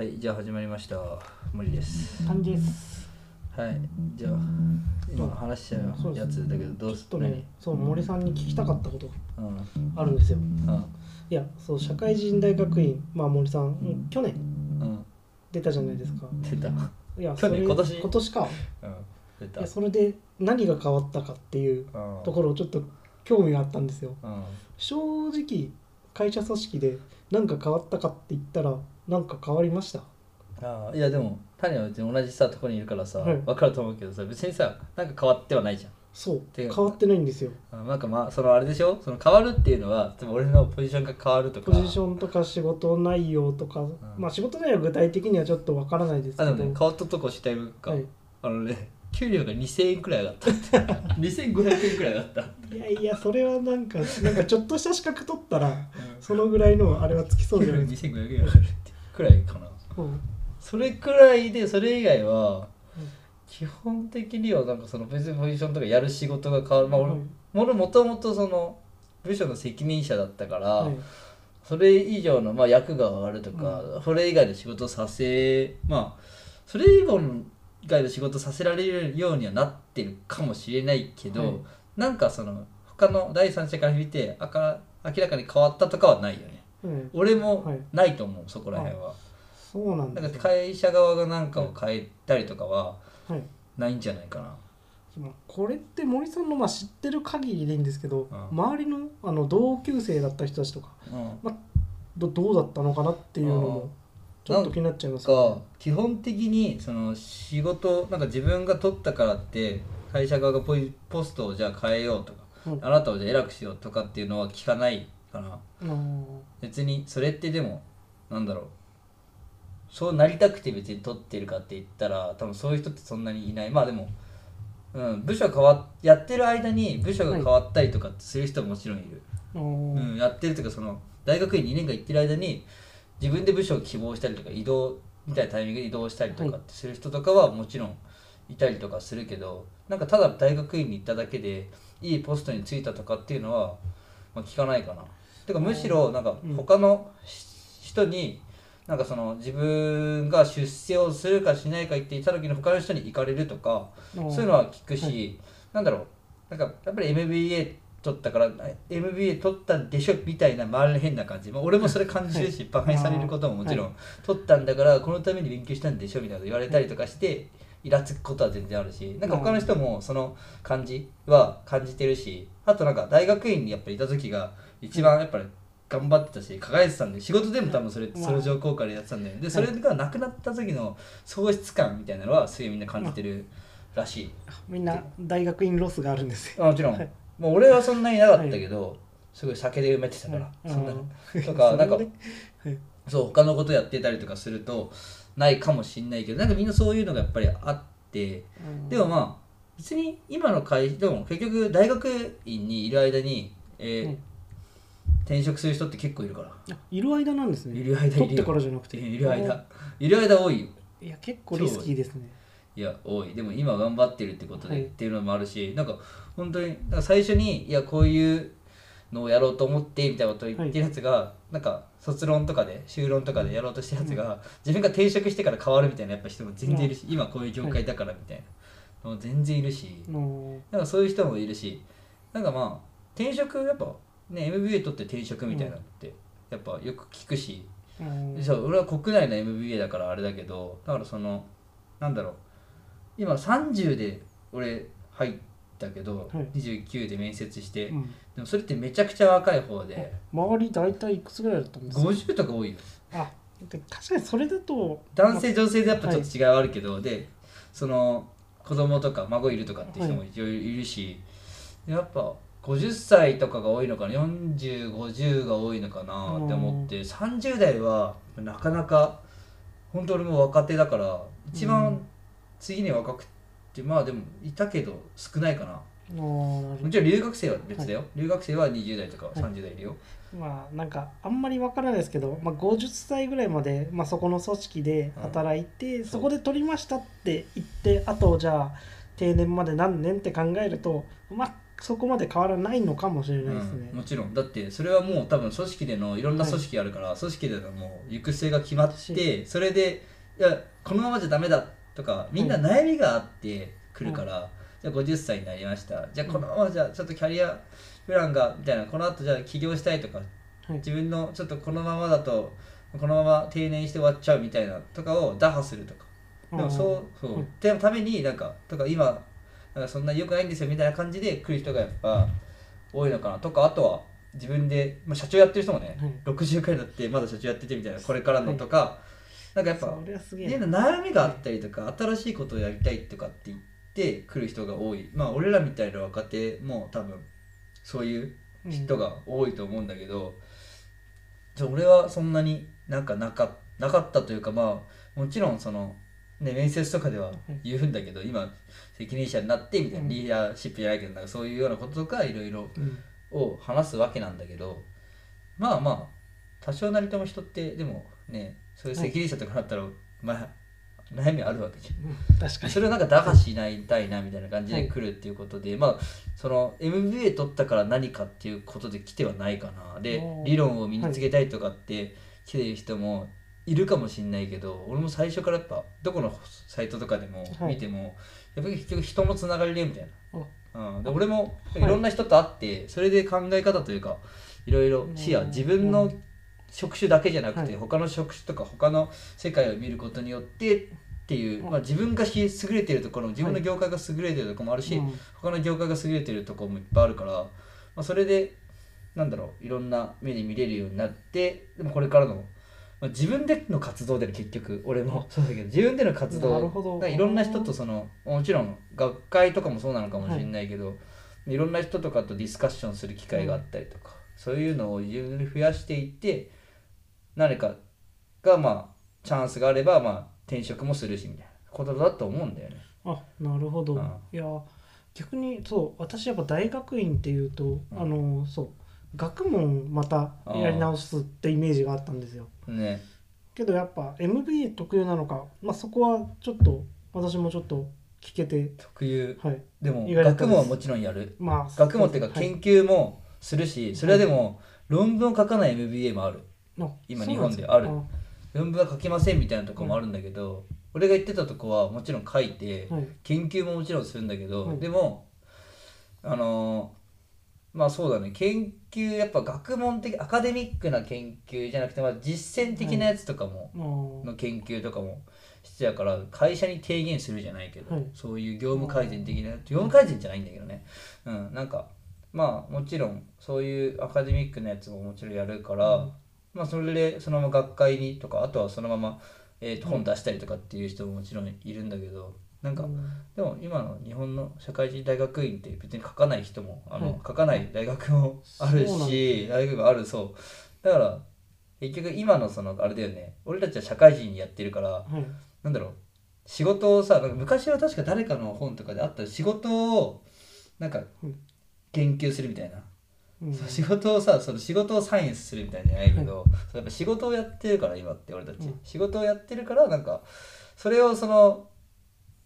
はい、じゃあ始まりました。森です。感じです。はい、じゃあ今話しちゃうやつだけどどうすちょっとねそう森さんに聞きたかったことあるんですよ。うん。いやそう社会人大学院まあ森さん、うん。去年うん。出たじゃないですか。出た？うんいや去年？それ今年？今年か。出た。いやそれで何が変わったかっていううん。ところをちょっと興味があったんですよ。うん。正直会社組織で何か変わったかって言ったら何か変わりました？ああいやでも谷は別に同じさところにいるからさ、はい。分かると思うけどさ別にさなんか変わってはないじゃん。そう。て変わってないんですよ。あなんかまあそのあれでしょ？その変わるっていうのは多分俺のポジションが変わるとか。ポジションとか仕事内容とか、まあ仕事内容は具体的にはちょっとわからないですけど。あでもね変わったとこ知ってるか、はい。あのね給料が2000円くらい上がった。2500円くらい上がった。いやいやそれはなんかなんかちょっとした資格取ったらそのぐらいのあれはつきそうじゃないですか、2500円上がるってくらいかな。うん。それくらいでそれ以外はうん。基本的にはなんかその別にポジションとかやる仕事が変わる。まあ俺,、もともとその部署の責任者だったから、はい。それ以上の、まあ、役が上がるとか、それ以外の仕事をさせまあそれ以外の仕事させられるようにはなってるかもしれないけど、はい。なんかその他の第三者から見てあか明らかに変わったとかはないよね。うん俺もはい。ないと思う、そこら辺は。そうなんなんか会社側がなんかを変えたりとかははい。ないんじゃないかな。まあこれって森さんのまあ知ってる限りでいいんですけど、うん。周りのあの同級生だった人たちとかうん。どどうだったのかなっていうのうん。もちょっと気になっちゃいますが基本的にその仕事なんか自分が取ったからって会社側がポイポストをじゃあ変えようとか、うん。あなたをじゃあ偉くしようとかっていうのは聞かないかな。うん別にそれってでもなんだろう。そうなりたくて別に取ってるかって言ったら多分そういう人ってそんなにいない。まあでも、うん、部署変わっやってる間に部署が変わったりとかする人ももちろんいる、うんうん、やってるというかその大学院2年間行ってる間に自分で部署を希望したりとか移動みたいなタイミングで移動したりとかってする人とかはもちろんいたりとかするけどなんかただ大学院に行っただけでいいポストに就いたとかっていうのは、まあ、聞かないかな。てかむしろなんかうん。他の人になんかその自分が出世をするかしないか言っていた時に他の人に行かれるとかそういうのは聞くし、なんだろう。なんかやっぱり MBA 取ったから MBA 取ったんでしょみたいな周りの変な感じ、まあ、俺もそれ感じるし、バカにされることももちろん、取ったんだからこのために勉強したんでしょみたいなこと言われたりとかして、イラつくことは全然あるしなんか他の人もその感じは感じてるしあとなんか大学院にやっぱりいた時が一番やっぱり頑張ってたし輝いてたんで仕事でも多分それまあ。相乗効果でやってたんだよでそれがなくなった時の喪失感みたいなのはすげえみんな感じてるらしい。みんな大学院ロスがあるんですよ。あもちろん、はい。もう俺はそんなになかったけど、すごい酒で埋めてたから、はい。そんなうん とかなんかそれではい。そう他のことやってたりとかするとないかもしんないけどなんかみんなそういうのがやっぱりあってでもまあ別に今の会でも結局大学院にいる間に、えーうん転職する人って結構いるから。あいる間なんですね。いる間いるよ。取ってからじゃなくて。いる間いる間多いよ。いや結構リスキーですね。い。や多い。でも今頑張ってるってことで、はい。っていうのもあるしなんか本当になんか最初にいやこういうのをやろうと思ってみたいなことを言ってるやつが、なんか卒論とかで修論とかでやろうとしてるやつが、自分が転職してから変わるみたいなやっぱ人も全然いるし、今こういう業界だからみたいなのも全然いるし、のなんかそういう人もいるしなんかまあ転職やっぱね MBA 取って転職みたいなのってやっぱよく聞くし、うん。でそう俺は国内の MBA だからあれだけどだからそのなんだろう。今30で俺入ったけど、はい。29で面接して、うん。でもそれってめちゃくちゃ若い方で、周り大体いくつぐらいだったんですか？50とか多いよ。あで確かにそれだと男性女性でやっぱちょっと違いはあるけど、でその子供とか孫いるとかって人もいろいろいるし、やっぱ50歳とかが多いのかな？4050が多いのかな？って思って。30代はなかなか本当俺も若手だから一番うん。次に若くてまあでもいたけど少ないかな。もちろん留学生は別だよ、留学生は20代とか30代いるよ、どまあなんかあんまりわからないですけど、まあ、50歳ぐらいまで、まあ、そこの組織で働いて、そこで取りましたって言ってあとじゃあ定年まで何年って考えるとまあそこまで変わらないのかもしれないですね。うん、もちろん。だってそれはもう多分組織でのいろんな組織あるから、組織でのもう行く末が決まってそれでいやこのままじゃダメだとかみんな悩みがあってくるから、じゃあ50歳になりました。じゃあこのままじゃあちょっとキャリアプランがみたいなこの後じゃあ起業したいとかはい。自分のちょっとこのままだとこのまま定年して終わっちゃうみたいなとかを打破するとか。でもそうそう、はい。でもためになんかとか今なんかそんな良くないんですよみたいな感じで来る人がやっぱ多いのかな。とかあとは自分で、まあ、社長やってる人もね、はい。60回だってまだ社長やっててみたいなこれからのとか、なんかやっぱそれはすげえ家の悩みがあったりとか新しいことをやりたいとかって言って来る人が多い。まあ俺らみたいな若手も多分そういう人が多いと思うんだけど、じゃあ俺はそんなになんかなかなかったというかまあもちろんその、ね、面接とかでは言うんだけど、今責任者になってみたいな、うん。リーダーシップじゃないけどなんかそういうようなこととかいろいろうん。を話すわけなんだけどまあまあ多少なりとも人ってでもねそういう責任者とかなったら、まあ悩みあるわけじゃん。うん。確かに。それをなんか打破しないたいなみたいな感じで来るっていうことで、まあその MBA 取ったから何かっていうことで来てはないかな。で理論を身につけたいとかって来てる人もいるかもしれないけど俺も最初からやっぱどこのサイトとかでもはい。見ても、やっぱり結局人のつながりでみたいあな、うん、で俺もいはいろんな人と会ってそれで考え方というかいろいろ視野うん自分の職種だけじゃなくて、はい。他の職種とか他の世界を見ることによってっていう、うん。まあ、自分が優れてるところ自分のはい業界が優れてるところもあるし、うん。他の業界が優れてるところもいっぱいあるから、まあ、それでなんだろういろんな目で見れるようになってでもこれからの、まあ、自分での活動でね結局俺もそうだけど自分での活動いろんな人とそのもちろん学会とかもそうなのかもしれないけど、い、ろんな人とかとディスカッションする機会があったりとか、そういうのを自分で増やしていって何かがまあチャンスがあればまあ転職もするしみたいなことだと思うんだよね。あなるほど、うん。いや逆にそう私やっぱ大学院っていうと、うん。あのそう学問またやり直すってイメージがあったんですよ。ね。けどやっぱ MBA 特有なのか、まあ、そこはちょっと私もちょっと聞けて。特有。はい。でも学問はもちろんやる。まあ学問っていうかはい。研究もするし、それはでも論文を書かない MBA もある。あ今そうなんすか。日本である。論文は書けませんみたいなところもあるんだけど、俺が言ってたとこはもちろん書いて、はい。研究ももちろんするんだけど、はい。でもあのーまあそうだね。研究やっぱ学問的アカデミックな研究じゃなくて、まあ、実践的なやつとかも、まあの研究とかも必要だから会社に提言するじゃないけど、はい。そういう業務改善的な業務改善じゃないんだけどね、うん、なんかまあもちろんそういうアカデミックなやつももちろんやるから、うん。まあそれでそのまま学会にとかあとはそのまま、えーと本出したりとかっていう人ももちろんいるんだけどなんか、うん。でも今の日本の社会人大学院って別に書かない人もあの、はい。書かない大学もあるし大学があるそう。だから結局今のそのあれだよね。俺たちは社会人やってるからはい。なんだろう。仕事をさ昔は確か誰かの本とかであった。仕事をなんかうん研究するみたいな、仕事をさその仕事をサイエンスするみたいじゃないけど、やっぱ仕事をやってるから今って俺たち、うん。仕事をやってるからなんかそれをその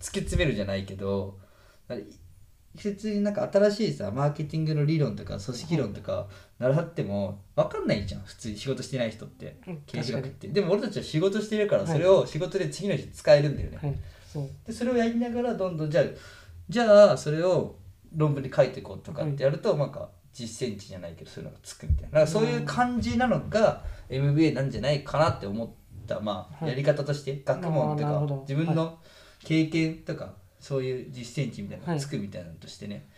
突き詰めるじゃないけど普通になんか新しいさマーケティングの理論とか組織論とか習っても分かんないじゃん普通に仕事してない人ってうん経営学って。でも俺たちは仕事してるからはい。それを仕事で次の日使えるんだよね、はい。そう。でそれをやりながらどんどんじゃあじゃあそれを論文に書いていこうとかってやると、なんか実践値じゃないけどそういうのがつくみたいな。そういう感じなのが MBA なんじゃないかなって思った、まあ、はい。やり方として学問とか自分の経験とかそういう実践値みたいなのがつくみたいなのとしてね、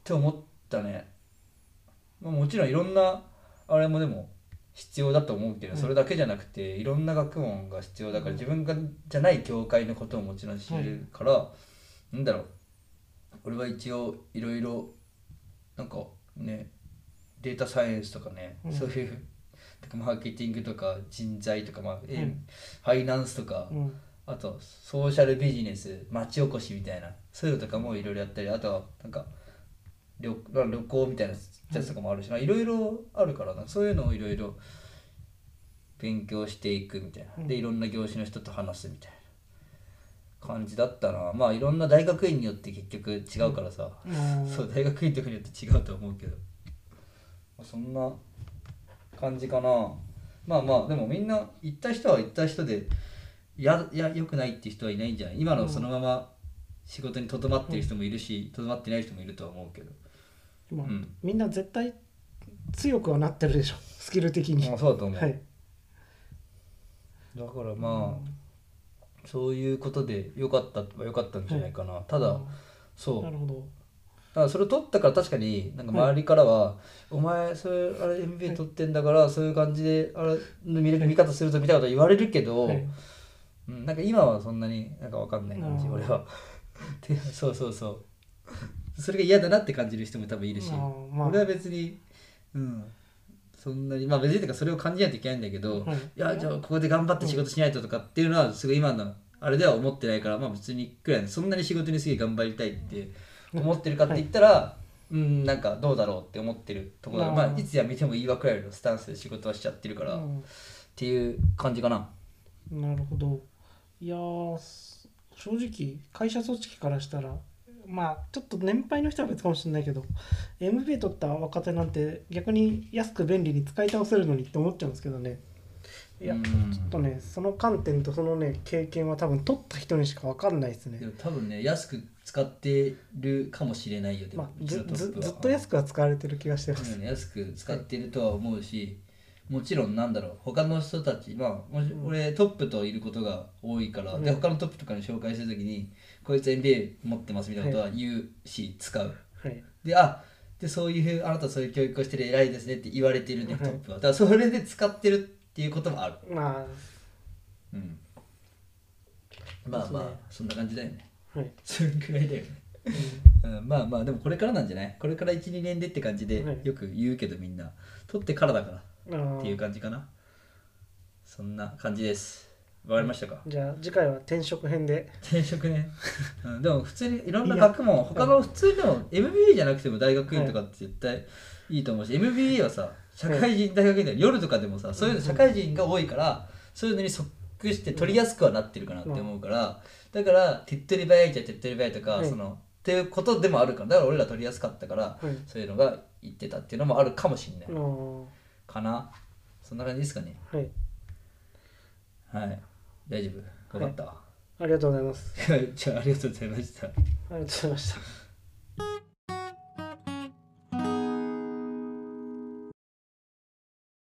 って思ったね、まあ、もちろんいろんなあれもでも必要だと思うけど、はいそれだけじゃなくていろんな学問が必要だから自分がじゃない業界のことをもちろん知るから、なんだろう。俺は一応いろいろなんかねデータサイエンスとかね、うん。そういう マーケティングとか人材とか、まあえうん。ファイナンスとか、うんあとソーシャルビジネス町おこしみたいな。そういうのとかもいろいろやったりあとはなんか旅旅行みたいなやつとかもあるしまあいろいろあるからな。そういうのをいろいろ勉強していくみたいな。でうん。いろんな業種の人と話すみたいな。感じだったな。まあいろんな大学院によって結局違うからさ、うん。そう大学院とかによって違うと思うけど、まあ、そんな感じかな。まあまあでもみんな行った人は行った人でやや良くないっていう人はいないんじゃない今のそのまま仕事にとどまってる人もいるしとど、まってない人もいるとは思うけど、まあうん。みんな絶対強くはなってるでしょ。スキル的に、まあそうだと思う、はい。だからまあ、そういうことで良かったは良かったんじゃないかな、ただ、うん。そう。なるほど。だからそれ取ったから確かになんか周りからは「お前それあれ MBA 取ってんだからそういう感じであれの見れ見方するとみたいなこと言われるけど、はいうん、なんか今はそんなになんか分かんない感じ俺は。でそうそうそう。それが嫌だなって感じる人も多分いるし、まあ俺は別にうん。そんなにまあ別にてかそれを感じないといけないんだけど、はいいやじゃあここで頑張って仕事しないととかっていうのはすごい今のあれでは思ってないからまあ別にくらいそんなに仕事にすげえ頑張りたいって思ってるかって言ったら、うんなんかどうだろうって思ってるところだあーまあ。いつ辞めてもいいわくらいのスタンスで仕事はしちゃってるから、っうん。ていう感じかな。なるほどいや正直会社組織からしたらまあちょっと年配の人は別かもしれないけど MBA 取った若手なんて逆に安く便利に使い倒せるのにって思っちゃうんですけどね。いやうん。ちょっとねその観点とそのね経験は多分取った人にしか分かんないですね。でも多分ね安く使ってるかもしれないよでもまあずずずっと安くは使われてる気がしてます。うん安く使ってるとは思うし、もちろんなんだろう。他の人たちまあ俺トップといることが多いから、でうん。他のトップとかに紹介するときにこいつ MBA 持ってますみたいなことは言うし、使う。はい。であでそういうあなたそういう教育をしてる偉いですねって言われてるね、はいトップは。だからそれで使ってるっていうこともある。まうん。まあまあそんな感じだよね。あはい、それくらいだよね。うん、まあまあでもこれからなんじゃない？これから12年でって感じではい。よく言うけどみんな。取ってからだからっていうー感じかな。そんな感じです。わかりましたか？じゃあ次回は転職編で。転職ね、うん、でも普通にいろんな学問他の普通でも MBA じゃなくても大学院とかって絶対いいと思うし、MBA はさ社会人大学院で夜とかでもさそういうの社会人が多いからそういうのに即して取りやすくはなってるかなって思うからだから手っ取り早いっちゃ手っ取り早いとか、はい。そのっていうことでもあるからだから俺ら取りやすかったから、はい。そういうのが言ってたっていうのもあるかもしれない、かな？そんな感じですかね。はい。はい。大丈夫？分かった、ありがとうございます。じゃあありがとうございました。ありがとうございました